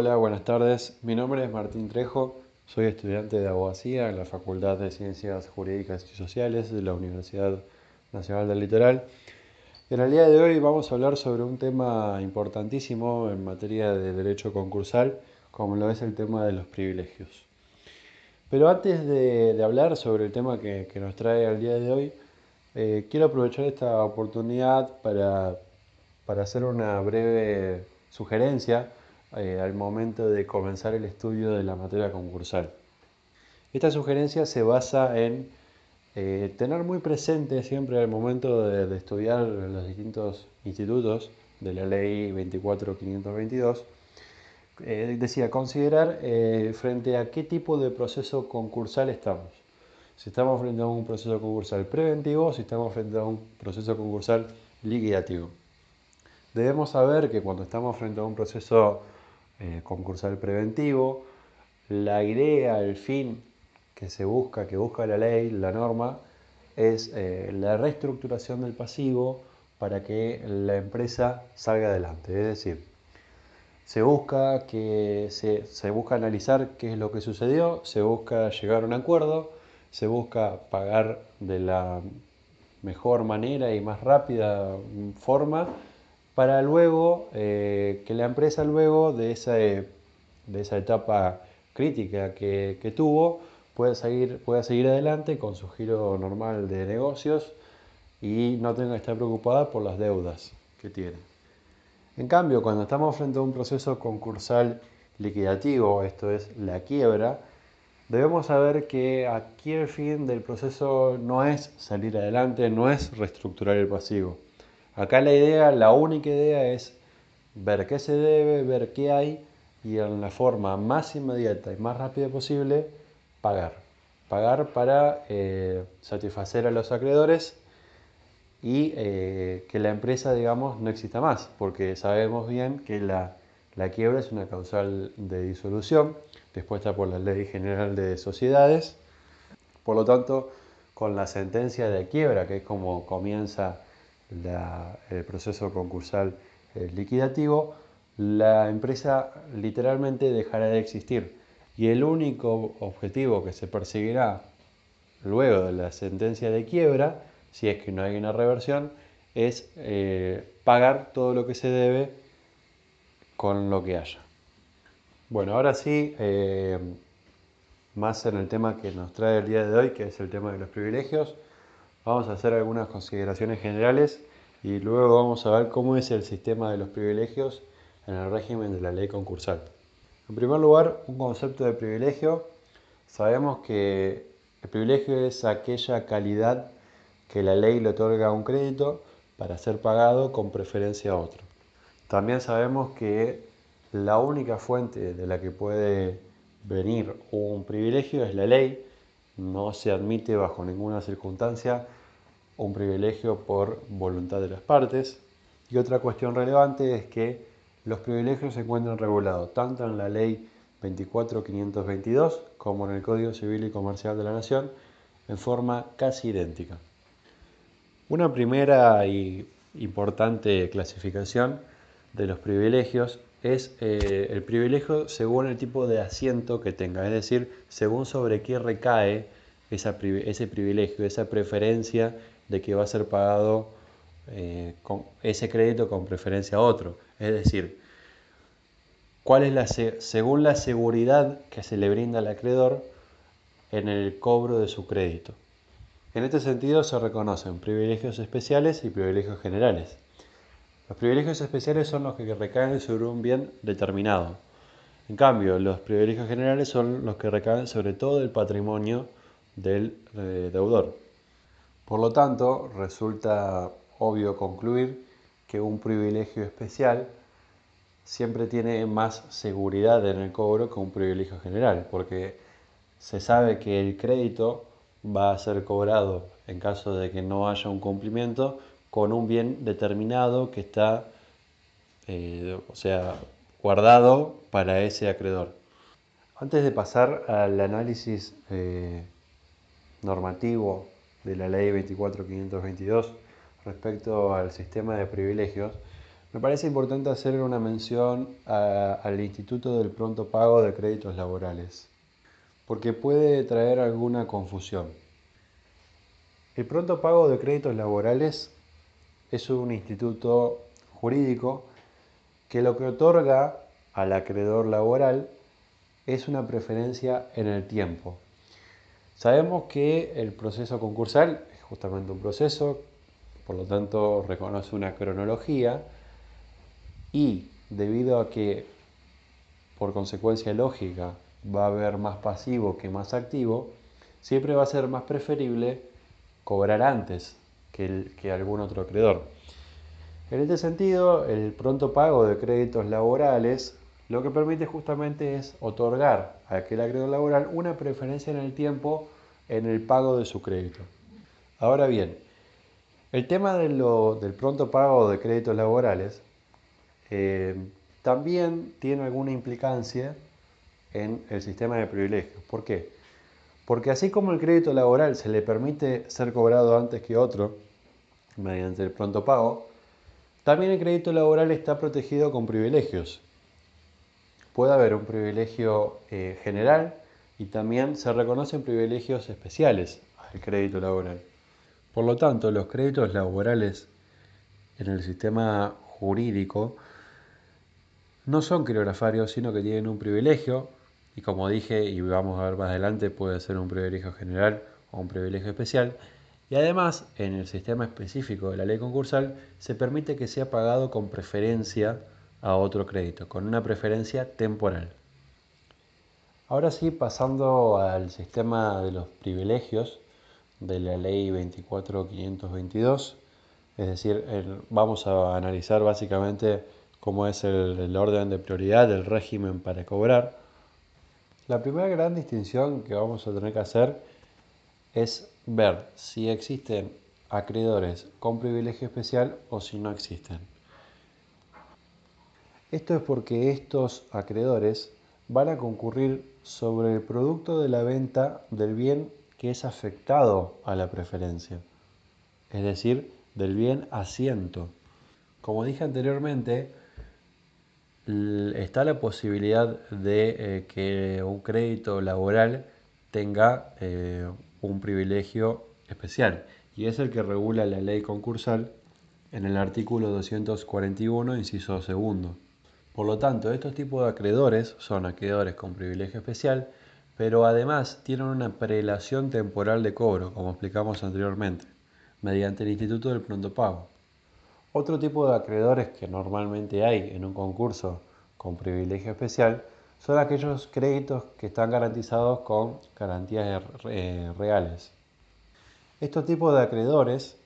Hola, buenas tardes. Mi nombre es Martín Trejo. Soy estudiante de abogacía en la Facultad de Ciencias Jurídicas y Sociales de la Universidad Nacional del Litoral. En el día de hoy vamos a hablar sobre un tema importantísimo en materia de derecho concursal, como lo es el tema de los privilegios. Pero antes de, hablar sobre el tema que, nos trae al día de hoy, eh, quiero aprovechar esta oportunidad para, para hacer una breve sugerencia eh, al momento de comenzar el estudio de la materia concursal. Esta sugerencia se basa en eh, tener muy presente siempre al momento de, estudiar los distintos institutos de la ley 24522, eh, decía, considerar frente a qué tipo de proceso concursal estamos. Si estamos frente a un proceso concursal preventivo si estamos frente a un proceso concursal liquidativo. Debemos saber que cuando estamos frente a un proceso eh, concursal preventivo. La idea, el fin que se busca, que busca la ley, la norma, es eh, la reestructuración del pasivo para que la empresa salga adelante. Es decir, se busca, que se, se busca analizar qué es lo que sucedió, se busca llegar a un acuerdo, se busca pagar de la mejor manera y más rápida forma para luego eh, que la empresa luego de esa, de esa etapa crítica que, tuvo pueda seguir, pueda seguir adelante con su giro normal de negocios y no tenga que estar preocupada por las deudas que tiene. En cambio, cuando estamos frente a un proceso concursal liquidativo, esto es la quiebra, debemos saber que aquí el fin del proceso no es salir adelante, no es reestructurar el pasivo Acá la idea, la única idea es ver qué se debe, ver qué hay y en la forma más inmediata y más rápida posible pagar. Pagar para eh, satisfacer a los acreedores y eh, que la empresa, digamos, no exista más, porque sabemos bien que la, la quiebra es una causal de disolución, dispuesta por la Ley General de Sociedades. Por lo tanto, con la sentencia de quiebra, que es como comienza el proceso concursal eh, liquidativo, la empresa literalmente dejará de existir y el único objetivo que se perseguirá luego de la sentencia de quiebra, si es que no hay una reversión, es eh, pagar todo lo que se debe con lo que haya. Bueno, ahora sí, eh, más en el tema que nos trae el día de hoy, que es el tema de los privilegios. Vamos a hacer algunas consideraciones generales y luego vamos a ver cómo es el sistema de los privilegios en el régimen de la ley concursal. En primer lugar, un concepto de privilegio. Sabemos que el privilegio es aquella calidad que la ley le otorga a un crédito para ser pagado con preferencia a otro. También sabemos que la única fuente de la que puede venir un privilegio es la ley, no se admite bajo ninguna circunstancia un privilegio por voluntad de las partes. Y otra cuestión relevante es que los privilegios se encuentran regulados tanto en la ley 24522 como en el Código Civil y Comercial de la Nación en forma casi idéntica. Una primera y importante clasificación de los privilegios es eh, el privilegio según el tipo de asiento que tenga, es decir, según sobre qué recae ese privilegio, esa preferencia de que va a ser pagado eh, con ese crédito con preferencia a otro. Es decir, cuál es la, según la seguridad que se le brinda al acreedor en el cobro de su crédito. En este sentido se reconocen privilegios especiales y privilegios generales. Los privilegios especiales son los que recaen sobre un bien determinado. En cambio, los privilegios generales son los que recaen sobre todo el patrimonio del eh, deudor. Por lo tanto, resulta obvio concluir que un privilegio especial siempre tiene más seguridad en el cobro que un privilegio general, porque se sabe que el crédito va a ser cobrado en caso de que no haya un cumplimiento con un bien determinado que está, eh, o sea, guardado para ese acreedor. Antes de pasar al análisis eh, normativo de la ley 24522 respecto al sistema de privilegios, me parece importante hacer una mención al Instituto del Pronto Pago de Créditos Laborales, porque puede traer alguna confusión. El Pronto Pago de Créditos Laborales es un instituto jurídico que lo que otorga al acreedor laboral es una preferencia en el tiempo. Sabemos que el proceso concursal es justamente un proceso, por lo tanto reconoce una cronología, y debido a que por consecuencia lógica va a haber más pasivo que más activo, siempre va a ser más preferible cobrar antes que, algún otro acreedor. En este sentido, el pronto pago de créditos laborales lo que permite justamente es otorgar a aquel acreedor laboral una preferencia en el tiempo en el pago de su crédito. Ahora bien, el tema de del pronto pago de créditos laborales eh, también tiene alguna implicancia en el sistema de privilegios. ¿Por qué? Porque así como el crédito laboral se le permite ser cobrado antes que otro, mediante el pronto pago, también el crédito laboral está protegido con privilegios. Puede haber un privilegio eh, general y también se reconocen privilegios especiales al crédito laboral. Por lo tanto, los créditos laborales en el sistema jurídico no son quirografarios, sino que tienen un privilegio, y como dije, y vamos a ver más adelante, puede ser un privilegio general o un privilegio especial, y además, en el sistema específico de la ley concursal, se permite que sea pagado con preferencia a otro crédito, con una preferencia temporal. Ahora sí, pasando al sistema de los privilegios de la ley 24522, es decir, vamos a analizar básicamente cómo es el, orden de prioridad del régimen para cobrar. La primera gran distinción que vamos a tener que hacer es ver si existen acreedores con privilegio especial o si no existen. Esto es porque estos acreedores van a concurrir sobre el producto de la venta del bien que es afectado a la preferencia, es decir, del bien asiento. Como dije anteriormente, está la posibilidad de eh, que un crédito laboral tenga eh, un privilegio especial y es el que regula la ley concursal en el artículo 241, inciso segundo. Por lo tanto, estos tipos de acreedores son acreedores con privilegio especial, pero además tienen una prelación temporal de cobro, como explicamos anteriormente, mediante el Instituto del Pronto Pago. Otro tipo de acreedores que normalmente hay en un concurso con privilegio especial son aquellos créditos que están garantizados con garantías eh, reales. Estos tipos de acreedores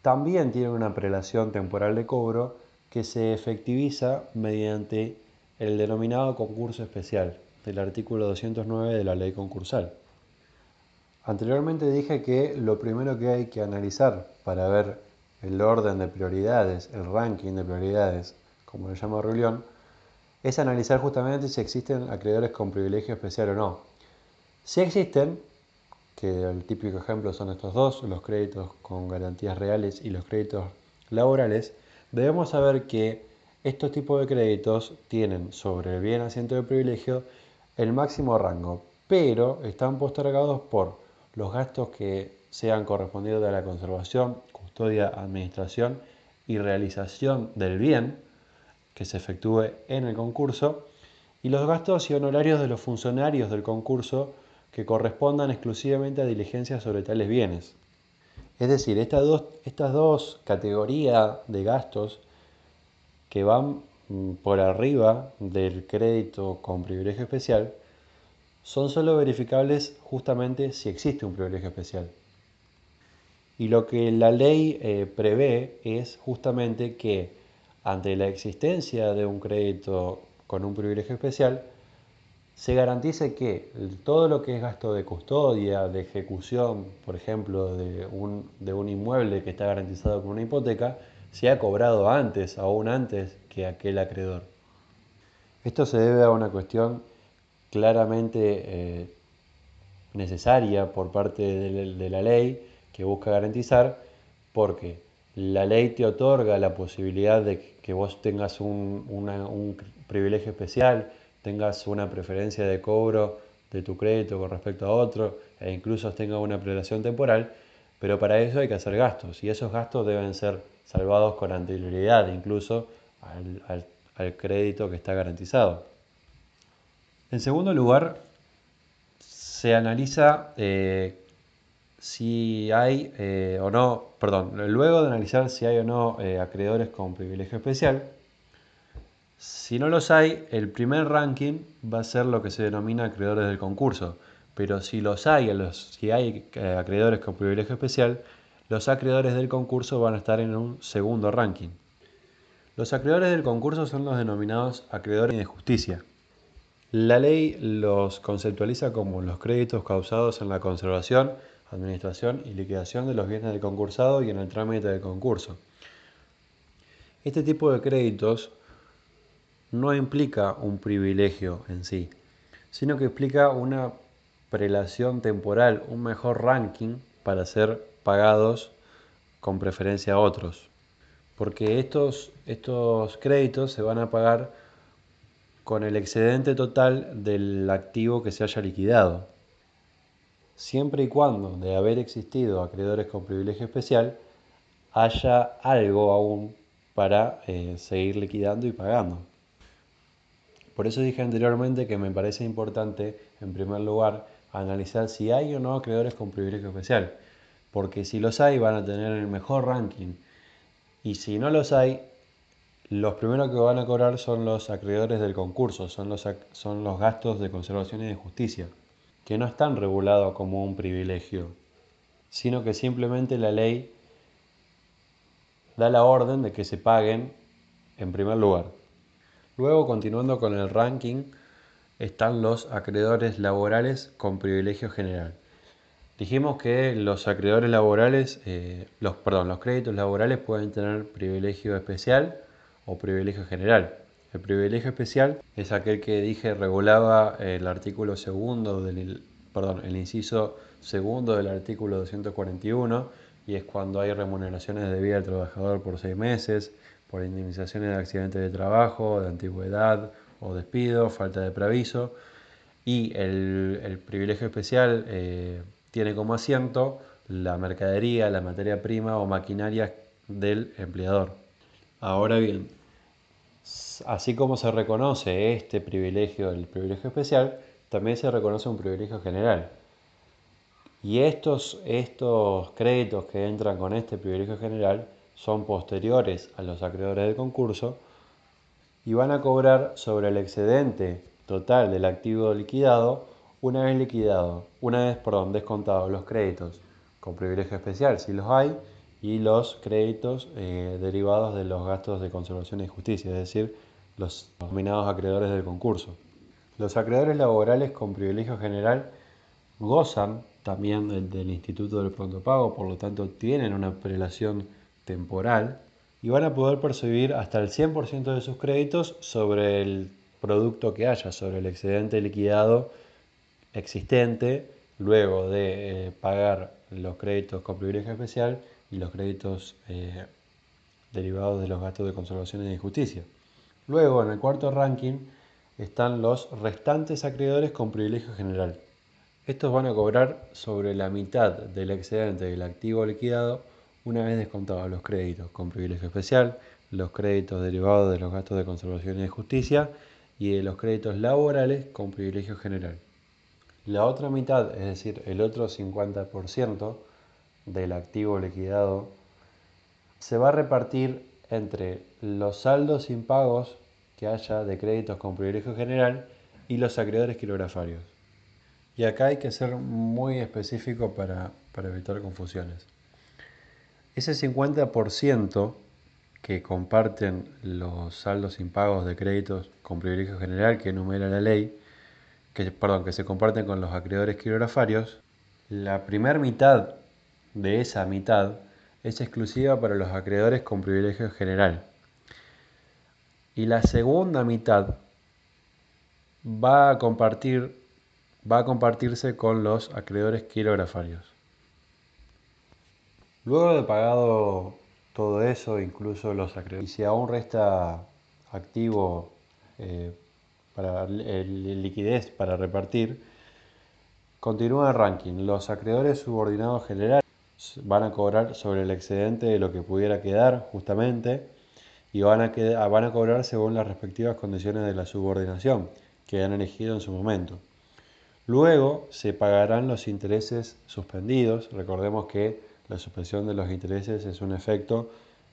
también tienen una prelación temporal de cobro que se efectiviza mediante el denominado concurso especial del artículo 209 de la ley concursal. Anteriormente dije que lo primero que hay que analizar para ver el orden de prioridades, el ranking de prioridades, como lo llama Rulión, es analizar justamente si existen acreedores con privilegio especial o no. Si existen, que el típico ejemplo son estos dos, los créditos con garantías reales y los créditos laborales, debemos saber que estos tipos de créditos tienen sobre el bien asiento de privilegio el máximo rango, pero están postergados por los gastos que sean correspondidos a la conservación, custodia, administración y realización del bien que se efectúe en el concurso y los gastos y honorarios de los funcionarios del concurso que correspondan exclusivamente a diligencias sobre tales bienes. Es decir, estas dos, estas dos categorías de gastos que van mm, por arriba del crédito con privilegio especial son solo verificables justamente si existe un privilegio especial. Y lo que la ley eh, prevé es justamente que ante la existencia de un crédito con un privilegio especial, se garantice que todo lo que es gasto de custodia, de ejecución, por ejemplo, de un, de un inmueble que está garantizado con una hipoteca, sea cobrado antes, aún antes que aquel acreedor. Esto se debe a una cuestión claramente eh, necesaria por parte de, la ley que busca garantizar, porque la ley te otorga la posibilidad de que vos tengas un, privilegio especial, tengas una preferencia de cobro de tu crédito con respecto a otro e incluso tengas una prelación temporal, pero para eso hay que hacer gastos y esos gastos deben ser salvados con anterioridad incluso al, crédito que está garantizado. En segundo lugar, se analiza eh, si hay eh, o no, perdón, luego de analizar si hay o no eh, acreedores con privilegio especial, si no los hay, el primer ranking va a ser lo que se denomina acreedores del concurso, pero si los hay, si hay eh, acreedores con privilegio especial, los acreedores del concurso van a estar en un segundo ranking. Los acreedores del concurso son los denominados acreedores de justicia. La ley los conceptualiza como los créditos causados en la conservación administración y liquidación de los bienes del concursado y en el trámite del concurso. Este tipo de créditos no implica un privilegio en sí, sino que implica una prelación temporal, un mejor ranking para ser pagados con preferencia a otros. Porque estos, estos créditos se van a pagar con el excedente total del activo que se haya liquidado siempre y cuando, de haber existido acreedores con privilegio especial, haya algo aún para eh, seguir liquidando y pagando. Por eso dije anteriormente que me parece importante, en primer lugar, analizar si hay o no acreedores con privilegio especial, porque si los hay van a tener el mejor ranking y si no los hay, los primeros que van a cobrar son los acreedores del concurso, son los, son los gastos de conservación y de justicia que no están regulados como un privilegio, sino que simplemente la ley da la orden de que se paguen en primer lugar. Luego, continuando con el ranking, están los acreedores laborales con privilegio general. Dijimos que los acreedores laborales, eh, los, perdón, los créditos laborales pueden tener privilegio especial o privilegio general. El privilegio especial es aquel que dije regulaba el artículo segundo del, perdón, el inciso segundo del artículo 241 y es cuando hay remuneraciones de vida al trabajador por seis meses, por indemnizaciones de accidentes de trabajo, de antigüedad o despido, falta de preaviso. Y el, privilegio especial eh, tiene como asiento la mercadería, la materia prima o maquinaria del empleador. Ahora bien, así como se reconoce este privilegio, el privilegio especial, también se reconoce un privilegio general. Y estos, estos créditos que entran con este privilegio general son posteriores a los acreedores del concurso y van a cobrar sobre el excedente total del activo liquidado una vez liquidado, una vez, perdón, descontados los créditos con privilegio especial, si los hay, y los créditos eh, derivados de los gastos de conservación y justicia, es decir, los nominados acreedores del concurso. Los acreedores laborales con privilegio general gozan también del, Instituto del Pronto Pago, por lo tanto tienen una prelación temporal y van a poder percibir hasta el 100% de sus créditos sobre el producto que haya, sobre el excedente liquidado existente, luego de eh, pagar los créditos con privilegio especial y los créditos eh, derivados de los gastos de conservación y de justicia. Luego, en el cuarto ranking, están los restantes acreedores con privilegio general. Estos van a cobrar sobre la mitad del excedente del activo liquidado una vez descontados los créditos con privilegio especial, los créditos derivados de los gastos de conservación y de justicia y de los créditos laborales con privilegio general. La otra mitad, es decir, el otro 50%, del activo liquidado se va a repartir entre los saldos impagos que haya de créditos con privilegio general y los acreedores quirografarios. Y acá hay que ser muy específico para, para evitar confusiones. Ese 50% que comparten los saldos impagos de créditos con privilegio general que enumera la ley, que, perdón, que se comparten con los acreedores quirografarios, la primera mitad de esa mitad es exclusiva para los acreedores con privilegio general. Y la segunda mitad va a, compartir, va a compartirse con los acreedores quirografarios. Luego de pagado todo eso, incluso los acreedores. Y si aún resta activo eh, para liquidez para repartir, continúa el ranking. Los acreedores subordinados generales van a cobrar sobre el excedente de lo que pudiera quedar justamente y van a, van a cobrar según las respectivas condiciones de la subordinación que han elegido en su momento. Luego se pagarán los intereses suspendidos. Recordemos que la suspensión de los intereses es un efecto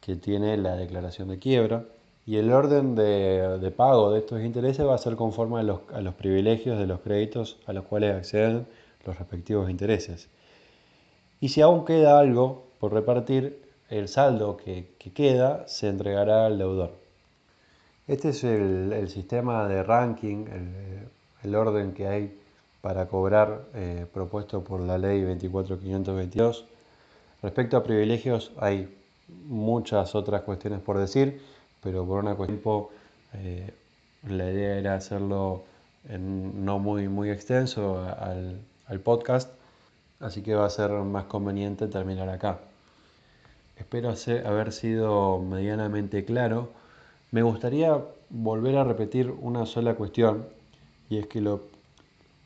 que tiene la declaración de quiebra y el orden de, pago de estos intereses va a ser conforme a los, a los, privilegios de los créditos a los cuales acceden los respectivos intereses. Y si aún queda algo por repartir, el saldo que, queda se entregará al deudor. Este es el, sistema de ranking, el, orden que hay para cobrar eh, propuesto por la ley 24522. Respecto a privilegios hay muchas otras cuestiones por decir, pero por una cuestión eh, la idea era hacerlo no muy, muy extenso al podcast, así que va a ser más conveniente terminar acá. Espero haber sido medianamente claro. Me gustaría volver a repetir una sola cuestión y es que lo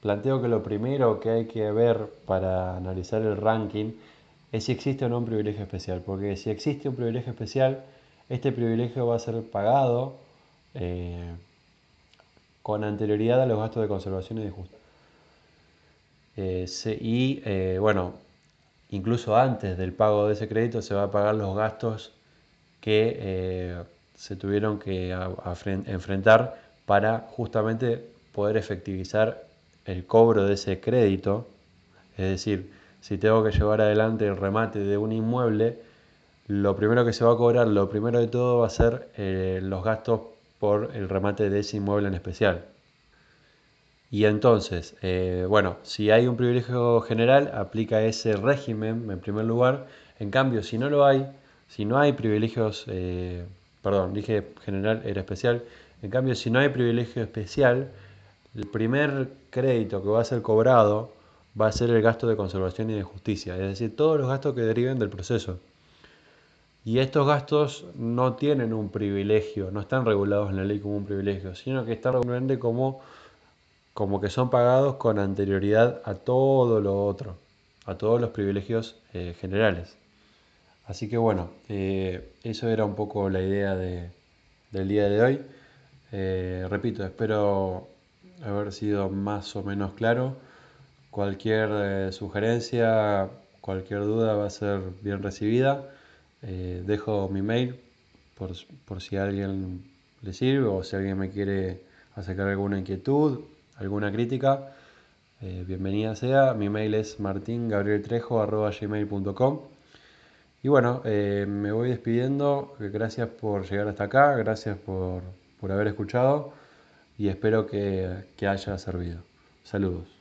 planteo que lo primero que hay que ver para analizar el ranking es si existe o no un privilegio especial, porque si existe un privilegio especial, este privilegio va a ser pagado eh, con anterioridad a los gastos de conservación y de justicia. Eh, y eh, bueno, incluso antes del pago de ese crédito se va a pagar los gastos que eh, se tuvieron que enfrentar para justamente poder efectivizar el cobro de ese crédito. Es decir, si tengo que llevar adelante el remate de un inmueble, lo primero que se va a cobrar, lo primero de todo va a ser los gastos por el remate de ese inmueble en especial. Y entonces, eh, bueno, si hay un privilegio general, aplica ese régimen en primer lugar. En cambio, si no lo hay, si no hay privilegios, eh, perdón, dije general, era especial. En cambio, si no hay privilegio especial, el primer crédito que va a ser cobrado va a ser el gasto de conservación y de justicia, es decir, todos los gastos que deriven del proceso. Y estos gastos no tienen un privilegio, no están regulados en la ley como un privilegio, sino que están regulados como como que son pagados con anterioridad a todo lo otro, a todos los privilegios eh, generales. Así que bueno, eh, eso era un poco la idea del día de hoy. Eh, repito, espero haber sido más o menos claro. Cualquier sugerencia, cualquier duda va a ser bien recibida. dejo mi mail por, por si alguien le sirve o si alguien me quiere acercar alguna inquietud alguna crítica, eh, bienvenida sea. Mi mail es martingabrieltrejo.gmail.com Y bueno, eh, me voy despidiendo. Gracias por llegar hasta acá, gracias por, haber escuchado y espero que haya servido. Saludos.